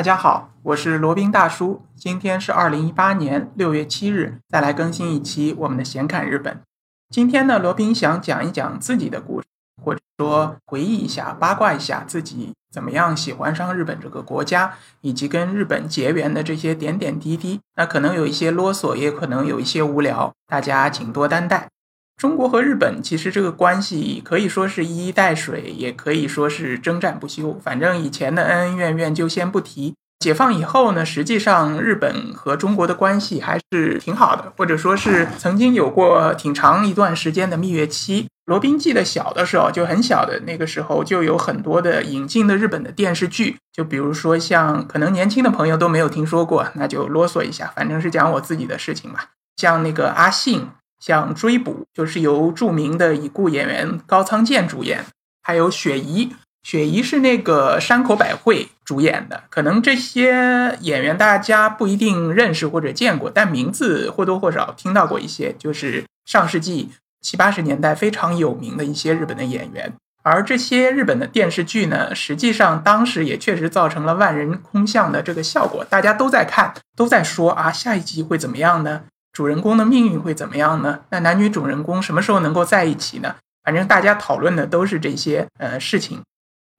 大家好，我是罗宾大叔。今天是二零一八年六月七日，再来更新一期我们的闲侃日本。今天呢，罗宾想讲一讲自己的故事，或者说回忆一下、八卦一下自己怎么样喜欢上日本这个国家，以及跟日本结缘的这些点点滴滴。那可能有一些啰嗦，也可能有一些无聊，大家请多担待。中国和日本其实这个关系可以说是一衣带水，也可以说是征战不休。反正以前的。恩恩怨怨就先不提。解放以后呢，实际上日本和中国的。关系还是挺好的，或者说是曾经有过挺长一段时间的。蜜月期。罗宾记得小的。时候就很小的。那个时候，就有很多的。引进的。日本的。电视剧，就比如说像可能年轻的。朋友都没有听说过，那就啰嗦一下，反正是讲我自己的。事情吧。像那个阿信。像追捕，就是由著名的已故演员高仓健主演，还有雪姨，雪姨是那个山口百惠主演的。可能这些演员大家不一定认识或者见过，但名字或多或少听到过一些。就是上世纪七八十年代非常有名的一些日本的演员。而这些日本的电视剧呢，实际上当时也确实造成了万人空巷的这个效果，大家都在看，都在说啊，下一集会怎么样呢？主人公的命运会怎么样呢？那男女主人公什么时候能够在一起呢？反正大家讨论的都是这些呃事情。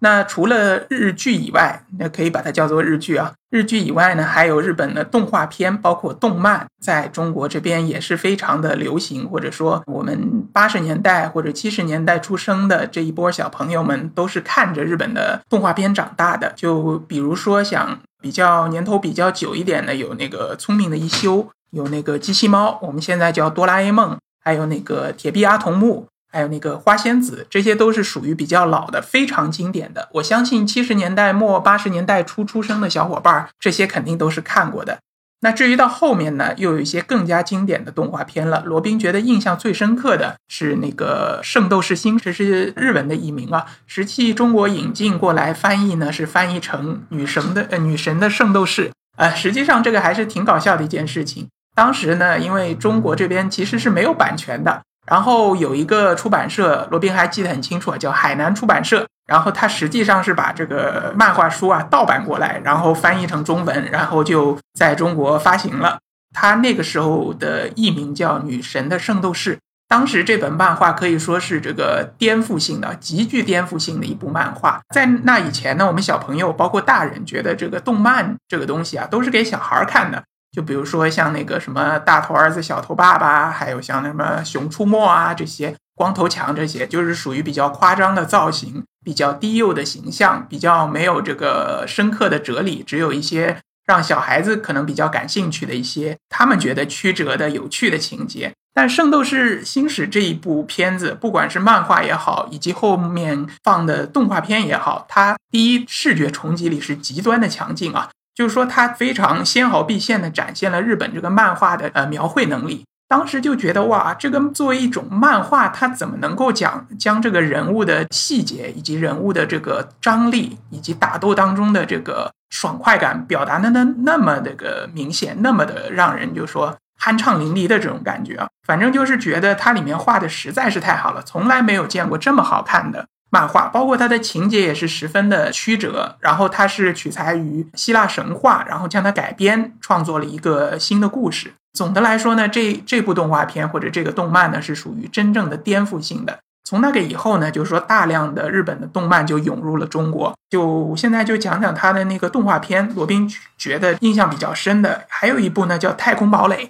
那除了日剧以外，那可以把它叫做日剧啊。日剧以外呢，还有日本的动画片，包括动漫，在中国这边也是非常的流行。或者说，我们八十年代或者七十年代出生的这一波小朋友们，都是看着日本的动画片长大的。就比如说，想比较年头比较久一点的，有那个《聪明的一休》。有那个机器猫，我们现在叫哆啦 A 梦，还有那个铁臂阿童木，还有那个花仙子，这些都是属于比较老的、非常经典的。我相信七十年代末、八十年代初出生的小伙伴，这些肯定都是看过的。那至于到后面呢，又有一些更加经典的动画片了。罗宾觉得印象最深刻的是那个《圣斗士星》，矢是日文的译名啊，实际中国引进过来翻译呢是翻译成“女神的呃女神的圣斗士”啊，实际上这个还是挺搞笑的一件事情。当时呢，因为中国这边其实是没有版权的，然后有一个出版社，罗宾还记得很清楚啊，叫海南出版社。然后他实际上是把这个漫画书啊盗版过来，然后翻译成中文，然后就在中国发行了。他那个时候的译名叫《女神的圣斗士》。当时这本漫画可以说是这个颠覆性的、极具颠覆性的一部漫画。在那以前呢，我们小朋友包括大人觉得这个动漫这个东西啊，都是给小孩看的。就比如说像那个什么大头儿子小头爸爸，还有像什么熊出没啊这些光头强这些，就是属于比较夸张的造型，比较低幼的形象，比较没有这个深刻的哲理，只有一些让小孩子可能比较感兴趣的一些他们觉得曲折的有趣的情节。但《圣斗士星矢》这一部片子，不管是漫画也好，以及后面放的动画片也好，它第一视觉冲击力是极端的强劲啊。就是说，他非常纤毫毕现的展现了日本这个漫画的呃描绘能力。当时就觉得哇，这个作为一种漫画，它怎么能够讲将这个人物的细节以及人物的这个张力以及打斗当中的这个爽快感表达的那那么的个明显，那么的让人就说酣畅淋漓的这种感觉啊。反正就是觉得它里面画的实在是太好了，从来没有见过这么好看的。漫画包括它的情节也是十分的曲折，然后它是取材于希腊神话，然后将它改编创作了一个新的故事。总的来说呢，这这部动画片或者这个动漫呢是属于真正的颠覆性的。从那个以后呢，就是说大量的日本的动漫就涌入了中国。就现在就讲讲它的那个动画片，罗宾觉得印象比较深的还有一部呢叫《太空堡垒》。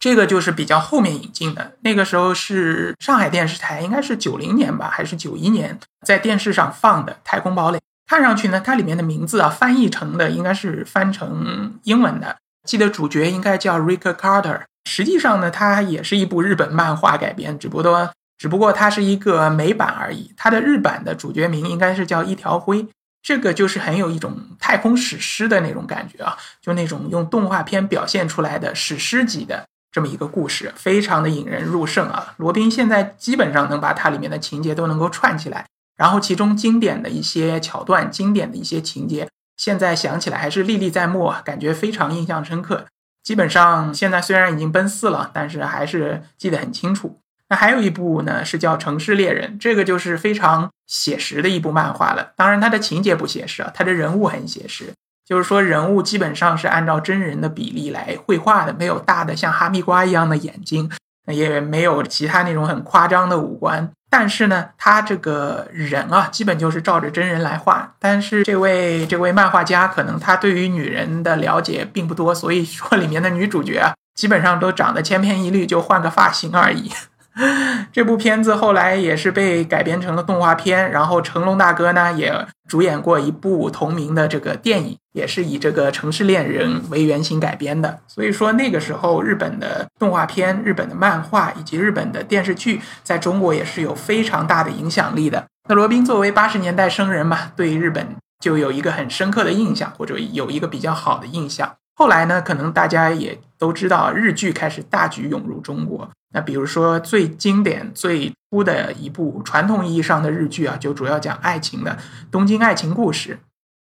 这个就是比较后面引进的，那个时候是上海电视台，应该是九零年吧，还是九一年，在电视上放的《太空堡垒》。看上去呢，它里面的名字啊，翻译成的应该是翻成英文的，记得主角应该叫 Rick Carter。实际上呢，它也是一部日本漫画改编，只不过只不过它是一个美版而已。它的日版的主角名应该是叫一条辉，这个就是很有一种太空史诗的那种感觉啊，就那种用动画片表现出来的史诗级的。这么一个故事，非常的引人入胜啊！罗宾现在基本上能把它里面的情节都能够串起来，然后其中经典的一些桥段、经典的一些情节，现在想起来还是历历在目，感觉非常印象深刻。基本上现在虽然已经奔四了，但是还是记得很清楚。那还有一部呢，是叫《城市猎人》，这个就是非常写实的一部漫画了。当然，它的情节不写实啊，它的人物很写实。就是说人物基本上是按照真人的比例来绘画的，没有大的像哈密瓜一样的眼睛，也没有其他那种很夸张的五官。但是呢，他这个人啊，基本就是照着真人来画。但是这位这位漫画家可能他对于女人的了解并不多，所以说里面的女主角啊，基本上都长得千篇一律，就换个发型而已。这部片子后来也是被改编成了动画片，然后成龙大哥呢也主演过一部同名的这个电影，也是以这个城市恋人为原型改编的。所以说那个时候日本的动画片、日本的漫画以及日本的电视剧在中国也是有非常大的影响力的。那罗宾作为八十年代生人嘛，对日本就有一个很深刻的印象，或者有一个比较好的印象。后来呢，可能大家也都知道，日剧开始大举涌入中国。那比如说最经典、最初的一部传统意义上的日剧啊，就主要讲爱情的《东京爱情故事》。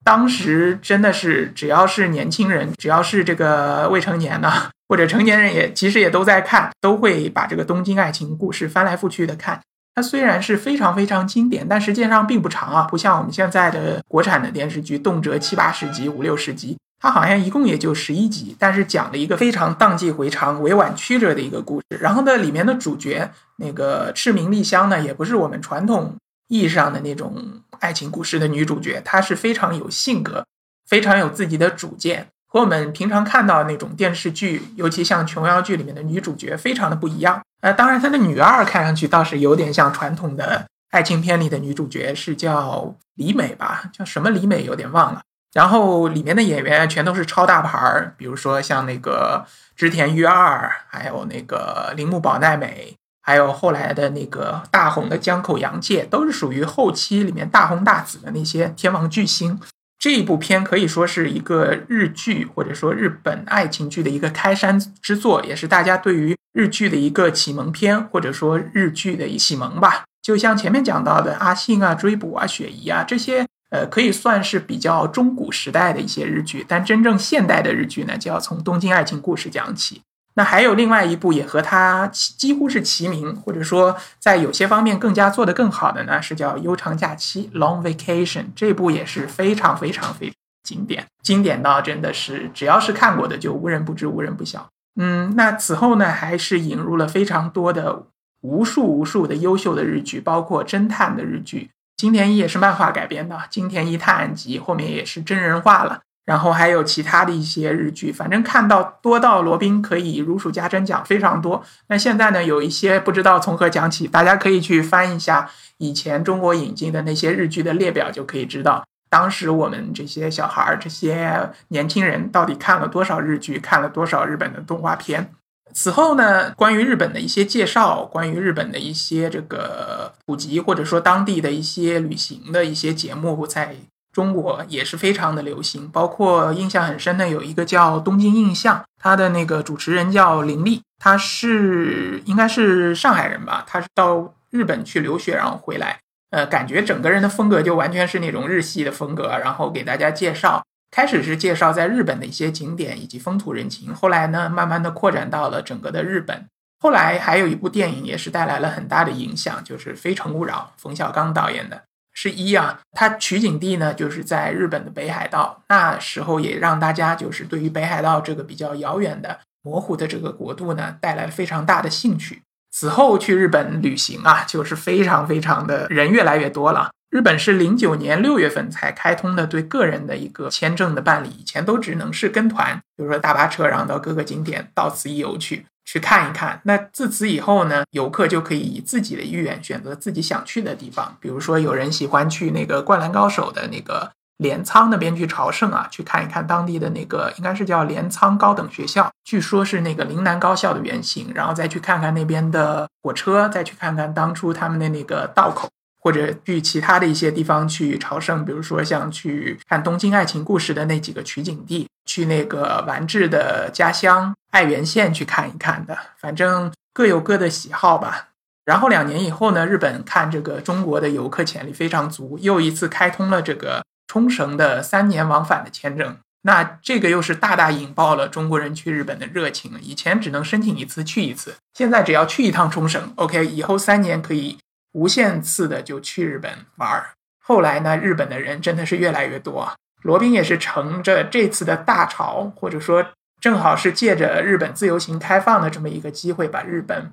当时真的是只要是年轻人，只要是这个 未成年的或者成年人，也其实也都在看，都会把这个《东京爱情故事》翻来覆去的看。它虽然是非常非常经典，但实际上并不长啊，不像我们现在的国产的电视剧，动辄七八十集、五六十集。它好像一共也就十一集，但是讲了一个非常荡气回肠、委婉曲折的一个故事。然后呢，里面的主角那个赤名莉香呢，也不是我们传统意义上的那种爱情故事的女主角，她是非常有性格、非常有自己的主见，和我们平常看到那种电视剧，尤其像琼瑶剧里面的女主角，非常的不一样。呃，当然她的女二看上去倒是有点像传统的爱情片里的女主角，是叫李美吧？叫什么李美？有点忘了。然后里面的演员全都是超大牌儿，比如说像那个织田裕二，还有那个铃木保奈美，还有后来的那个大红的江口洋介，都是属于后期里面大红大紫的那些天王巨星。这一部片可以说是一个日剧或者说日本爱情剧的一个开山之作，也是大家对于日剧的一个启蒙片，或者说日剧的启蒙吧。就像前面讲到的阿信啊、追捕啊、雪姨啊这些。呃，可以算是比较中古时代的一些日剧，但真正现代的日剧呢，就要从《东京爱情故事》讲起。那还有另外一部也和它几乎是齐名，或者说在有些方面更加做得更好的呢，是叫《悠长假期》（Long Vacation）。这部也是非常非常非经典，经典到真的是只要是看过的就无人不知、无人不晓。嗯，那此后呢，还是引入了非常多的、无数无数的优秀的日剧，包括侦探的日剧。金田一也是漫画改编的，《金田一探案集》后面也是真人化了，然后还有其他的一些日剧，反正看到多到罗宾可以如数家珍讲非常多。那现在呢，有一些不知道从何讲起，大家可以去翻一下以前中国引进的那些日剧的列表，就可以知道当时我们这些小孩儿、这些年轻人到底看了多少日剧，看了多少日本的动画片。此后呢，关于日本的一些介绍，关于日本的一些这个普及，或者说当地的一些旅行的一些节目，在中国也是非常的流行。包括印象很深的有一个叫《东京印象》，它的那个主持人叫林立，他是应该是上海人吧，他是到日本去留学，然后回来，呃，感觉整个人的风格就完全是那种日系的风格，然后给大家介绍。开始是介绍在日本的一些景点以及风土人情，后来呢，慢慢的扩展到了整个的日本。后来还有一部电影也是带来了很大的影响，就是《非诚勿扰》，冯小刚导演的，是一啊。它取景地呢就是在日本的北海道，那时候也让大家就是对于北海道这个比较遥远的、模糊的这个国度呢带来非常大的兴趣。此后去日本旅行啊，就是非常非常的人越来越多了。日本是零九年六月份才开通的对个人的一个签证的办理，以前都只能是跟团，比如说大巴车，然后到各个景点到此一游去去看一看。那自此以后呢，游客就可以以自己的意愿选择自己想去的地方，比如说有人喜欢去那个《灌篮高手》的那个镰仓那边去朝圣啊，去看一看当地的那个应该是叫镰仓高等学校，据说是那个陵南高校的原型，然后再去看看那边的火车，再去看看当初他们的那个道口。或者去其他的一些地方去朝圣，比如说像去看《东京爱情故事》的那几个取景地，去那个丸治的家乡爱媛县去看一看的，反正各有各的喜好吧。然后两年以后呢，日本看这个中国的游客潜力非常足，又一次开通了这个冲绳的三年往返的签证，那这个又是大大引爆了中国人去日本的热情。以前只能申请一次去一次，现在只要去一趟冲绳，OK，以后三年可以。无限次的就去日本玩儿，后来呢，日本的人真的是越来越多。罗宾也是乘着这次的大潮，或者说正好是借着日本自由行开放的这么一个机会，把日本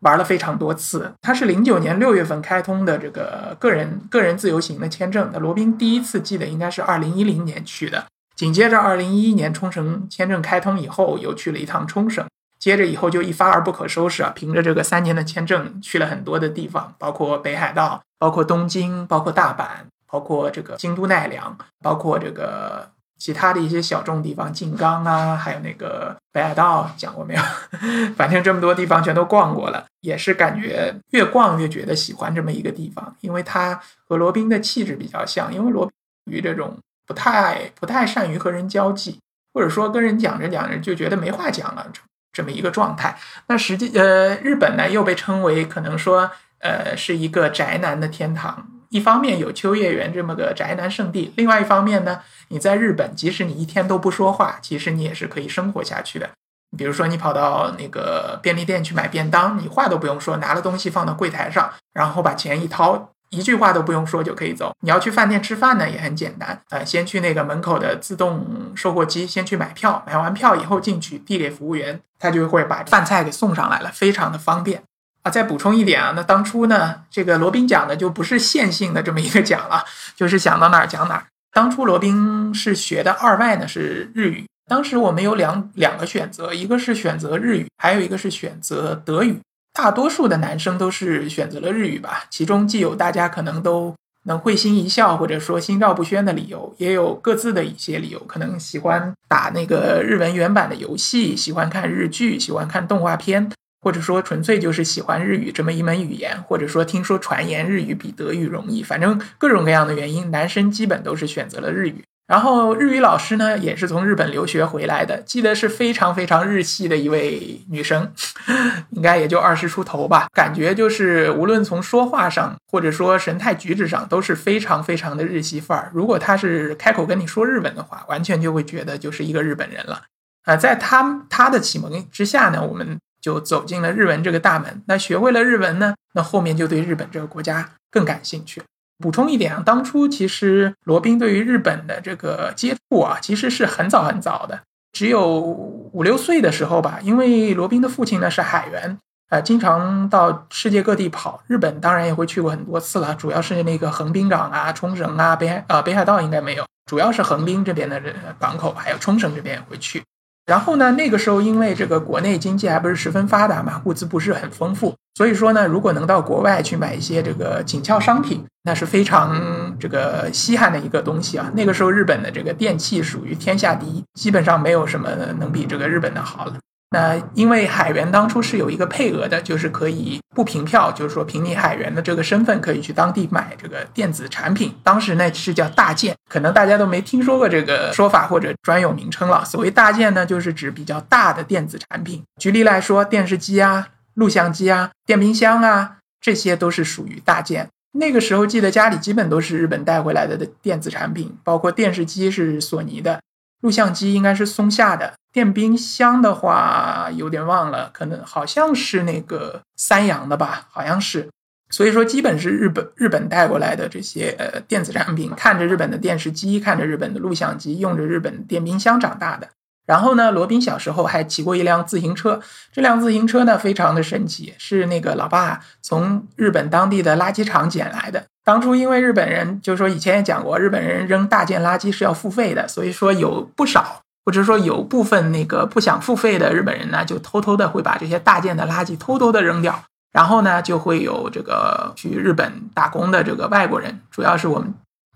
玩了非常多次。他是零九年六月份开通的这个个人个人自由行的签证。那罗宾第一次记得应该是二零一零年去的，紧接着二零一一年冲绳签证开通以后，又去了一趟冲绳。接着以后就一发而不可收拾啊！凭着这个三年的签证，去了很多的地方，包括北海道，包括东京，包括大阪，包括这个京都奈良，包括这个其他的一些小众地方，静冈啊，还有那个北海道，讲过没有？反正这么多地方全都逛过了，也是感觉越逛越觉得喜欢这么一个地方，因为它和罗宾的气质比较像，因为罗宾于这种不太不太善于和人交际，或者说跟人讲着讲着就觉得没话讲了。这么一个状态，那实际呃，日本呢又被称为可能说呃是一个宅男的天堂。一方面有秋叶原这么个宅男圣地，另外一方面呢，你在日本，即使你一天都不说话，其实你也是可以生活下去的。比如说你跑到那个便利店去买便当，你话都不用说，拿了东西放到柜台上，然后把钱一掏。一句话都不用说就可以走。你要去饭店吃饭呢，也很简单，呃，先去那个门口的自动售货机，先去买票，买完票以后进去递给服务员，他就会把饭菜给送上来了，非常的方便啊。再补充一点啊，那当初呢，这个罗宾讲的就不是线性的这么一个讲了，就是想到哪儿讲哪儿。当初罗宾是学的二外呢是日语，当时我们有两两个选择，一个是选择日语，还有一个是选择德语。大多数的男生都是选择了日语吧，其中既有大家可能都能会心一笑，或者说心照不宣的理由，也有各自的一些理由，可能喜欢打那个日文原版的游戏，喜欢看日剧，喜欢看动画片，或者说纯粹就是喜欢日语这么一门语言，或者说听说传言日语比德语容易，反正各种各样的原因，男生基本都是选择了日语。然后日语老师呢，也是从日本留学回来的，记得是非常非常日系的一位女生，应该也就二十出头吧，感觉就是无论从说话上，或者说神态举止上，都是非常非常的日系范儿。如果她是开口跟你说日本的话，完全就会觉得就是一个日本人了。啊，在他他的启蒙之下呢，我们就走进了日文这个大门。那学会了日文呢，那后面就对日本这个国家更感兴趣。补充一点啊，当初其实罗宾对于日本的这个接触啊，其实是很早很早的，只有五六岁的时候吧。因为罗宾的父亲呢是海员，呃，经常到世界各地跑，日本当然也会去过很多次了。主要是那个横滨港啊、冲绳啊、北海呃北海道应该没有，主要是横滨这边的港口，还有冲绳这边也会去。然后呢，那个时候因为这个国内经济还不是十分发达嘛，物资不是很丰富，所以说呢，如果能到国外去买一些这个紧俏商品，那是非常这个稀罕的一个东西啊。那个时候日本的这个电器属于天下第一，基本上没有什么能比这个日本的好了。那因为海员当初是有一个配额的，就是可以不凭票，就是说凭你海员的这个身份，可以去当地买这个电子产品。当时呢是叫大件，可能大家都没听说过这个说法或者专有名称了。所谓大件呢，就是指比较大的电子产品。举例来说，电视机啊、录像机啊、电冰箱啊，这些都是属于大件。那个时候记得家里基本都是日本带回来的的电子产品，包括电视机是索尼的。录像机应该是松下的，电冰箱的话有点忘了，可能好像是那个三洋的吧，好像是。所以说，基本是日本日本带过来的这些呃电子产品，看着日本的电视机，看着日本的录像机，用着日本电冰箱长大的。然后呢，罗宾小时候还骑过一辆自行车，这辆自行车呢非常的神奇，是那个老爸从日本当地的垃圾场捡来的。当初因为日本人，就是说以前也讲过，日本人扔大件垃圾是要付费的，所以说有不少，或者说有部分那个不想付费的日本人呢，就偷偷的会把这些大件的垃圾偷偷的扔掉，然后呢，就会有这个去日本打工的这个外国人，主要是我们。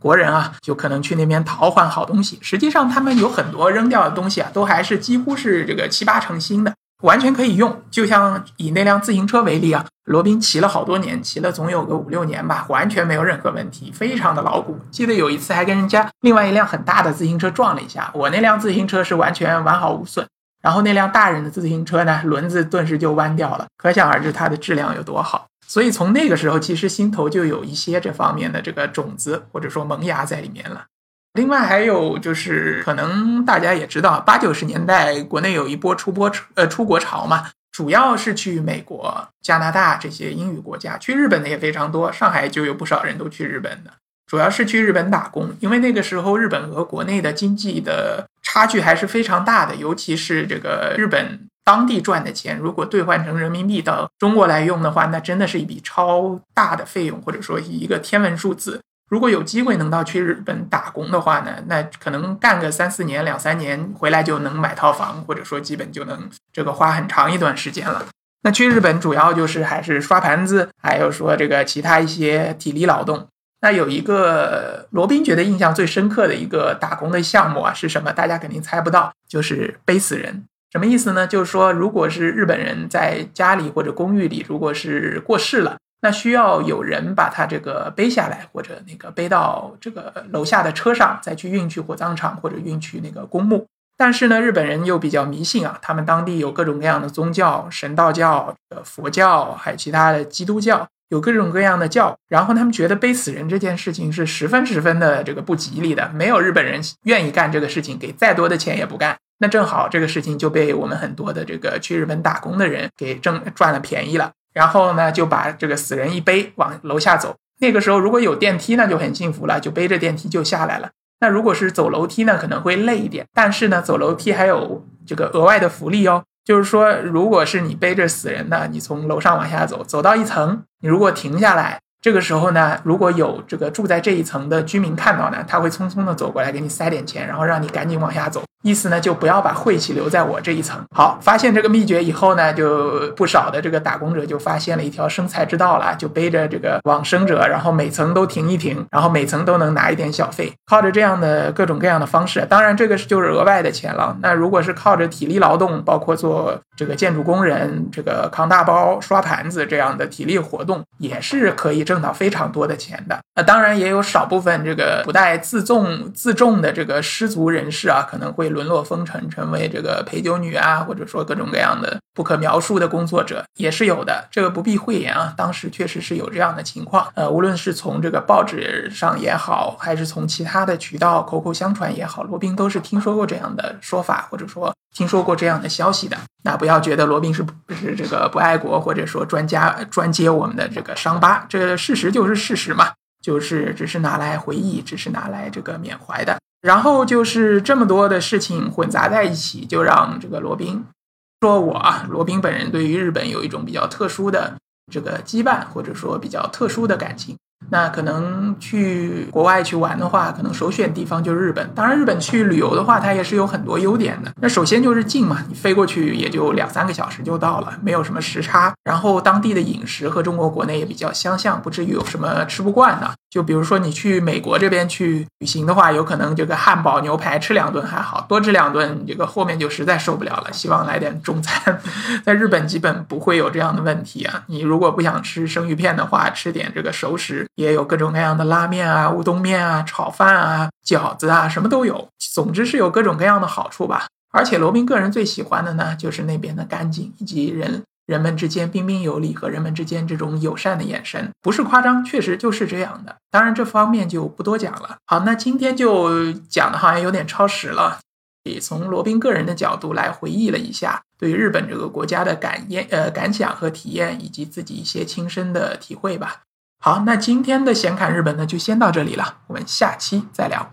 国人啊，就可能去那边淘换好东西。实际上，他们有很多扔掉的东西啊，都还是几乎是这个七八成新的，完全可以用。就像以那辆自行车为例啊，罗宾骑了好多年，骑了总有个五六年吧，完全没有任何问题，非常的牢固。记得有一次还跟人家另外一辆很大的自行车撞了一下，我那辆自行车是完全完好无损，然后那辆大人的自行车呢，轮子顿时就弯掉了，可想而知它的质量有多好。所以从那个时候，其实心头就有一些这方面的这个种子或者说萌芽在里面了。另外还有就是，可能大家也知道，八九十年代国内有一波出波呃出国潮嘛，主要是去美国、加拿大这些英语国家，去日本的也非常多。上海就有不少人都去日本的。主要是去日本打工，因为那个时候日本和国内的经济的差距还是非常大的，尤其是这个日本当地赚的钱，如果兑换成人民币到中国来用的话，那真的是一笔超大的费用，或者说一个天文数字。如果有机会能到去日本打工的话呢，那可能干个三四年、两三年回来就能买套房，或者说基本就能这个花很长一段时间了。那去日本主要就是还是刷盘子，还有说这个其他一些体力劳动。那有一个罗宾觉得印象最深刻的一个打工的项目啊是什么？大家肯定猜不到，就是背死人。什么意思呢？就是说，如果是日本人在家里或者公寓里，如果是过世了。那需要有人把他这个背下来，或者那个背到这个楼下的车上，再去运去火葬场或者运去那个公墓。但是呢，日本人又比较迷信啊，他们当地有各种各样的宗教，神道教、呃佛教，还有其他的基督教，有各种各样的教。然后他们觉得背死人这件事情是十分十分的这个不吉利的，没有日本人愿意干这个事情，给再多的钱也不干。那正好这个事情就被我们很多的这个去日本打工的人给挣赚了便宜了。然后呢，就把这个死人一背往楼下走。那个时候如果有电梯，那就很幸福了，就背着电梯就下来了。那如果是走楼梯呢，可能会累一点。但是呢，走楼梯还有这个额外的福利哦，就是说，如果是你背着死人呢，你从楼上往下走，走到一层，你如果停下来。这个时候呢，如果有这个住在这一层的居民看到呢，他会匆匆的走过来给你塞点钱，然后让你赶紧往下走。意思呢，就不要把晦气留在我这一层。好，发现这个秘诀以后呢，就不少的这个打工者就发现了一条生财之道了，就背着这个往生者，然后每层都停一停，然后每层都能拿一点小费。靠着这样的各种各样的方式，当然这个是就是额外的钱了。那如果是靠着体力劳动，包括做这个建筑工人、这个扛大包、刷盘子这样的体力活动，也是可以挣。挣到非常多的钱的，那当然也有少部分这个不带自重自重的这个失足人士啊，可能会沦落风尘，成为这个陪酒女啊，或者说各种各样的不可描述的工作者也是有的。这个不必讳言啊，当时确实是有这样的情况。呃，无论是从这个报纸上也好，还是从其他的渠道口口相传也好，罗宾都是听说过这样的说法，或者说听说过这样的消息的。那不要觉得罗宾是不是这个不爱国，或者说专家专揭我们的这个伤疤，这。事实就是事实嘛，就是只是拿来回忆，只是拿来这个缅怀的。然后就是这么多的事情混杂在一起，就让这个罗宾说我啊，罗宾本人对于日本有一种比较特殊的这个羁绊，或者说比较特殊的感情。那可能去国外去玩的话，可能首选地方就是日本。当然，日本去旅游的话，它也是有很多优点的。那首先就是近嘛，你飞过去也就两三个小时就到了，没有什么时差。然后当地的饮食和中国国内也比较相像，不至于有什么吃不惯的。就比如说你去美国这边去旅行的话，有可能这个汉堡牛排吃两顿还好，多吃两顿这个后面就实在受不了了，希望来点中餐。在日本基本不会有这样的问题啊。你如果不想吃生鱼片的话，吃点这个熟食。也有各种各样的拉面啊、乌冬面啊、炒饭啊、饺子啊，什么都有。总之是有各种各样的好处吧。而且罗宾个人最喜欢的呢，就是那边的干净，以及人人们之间彬彬有礼和人们之间这种友善的眼神，不是夸张，确实就是这样的。当然这方面就不多讲了。好，那今天就讲的好像有点超时了，也从罗宾个人的角度来回忆了一下对日本这个国家的感验、呃感想和体验，以及自己一些亲身的体会吧。好，那今天的闲侃日本呢，就先到这里了，我们下期再聊。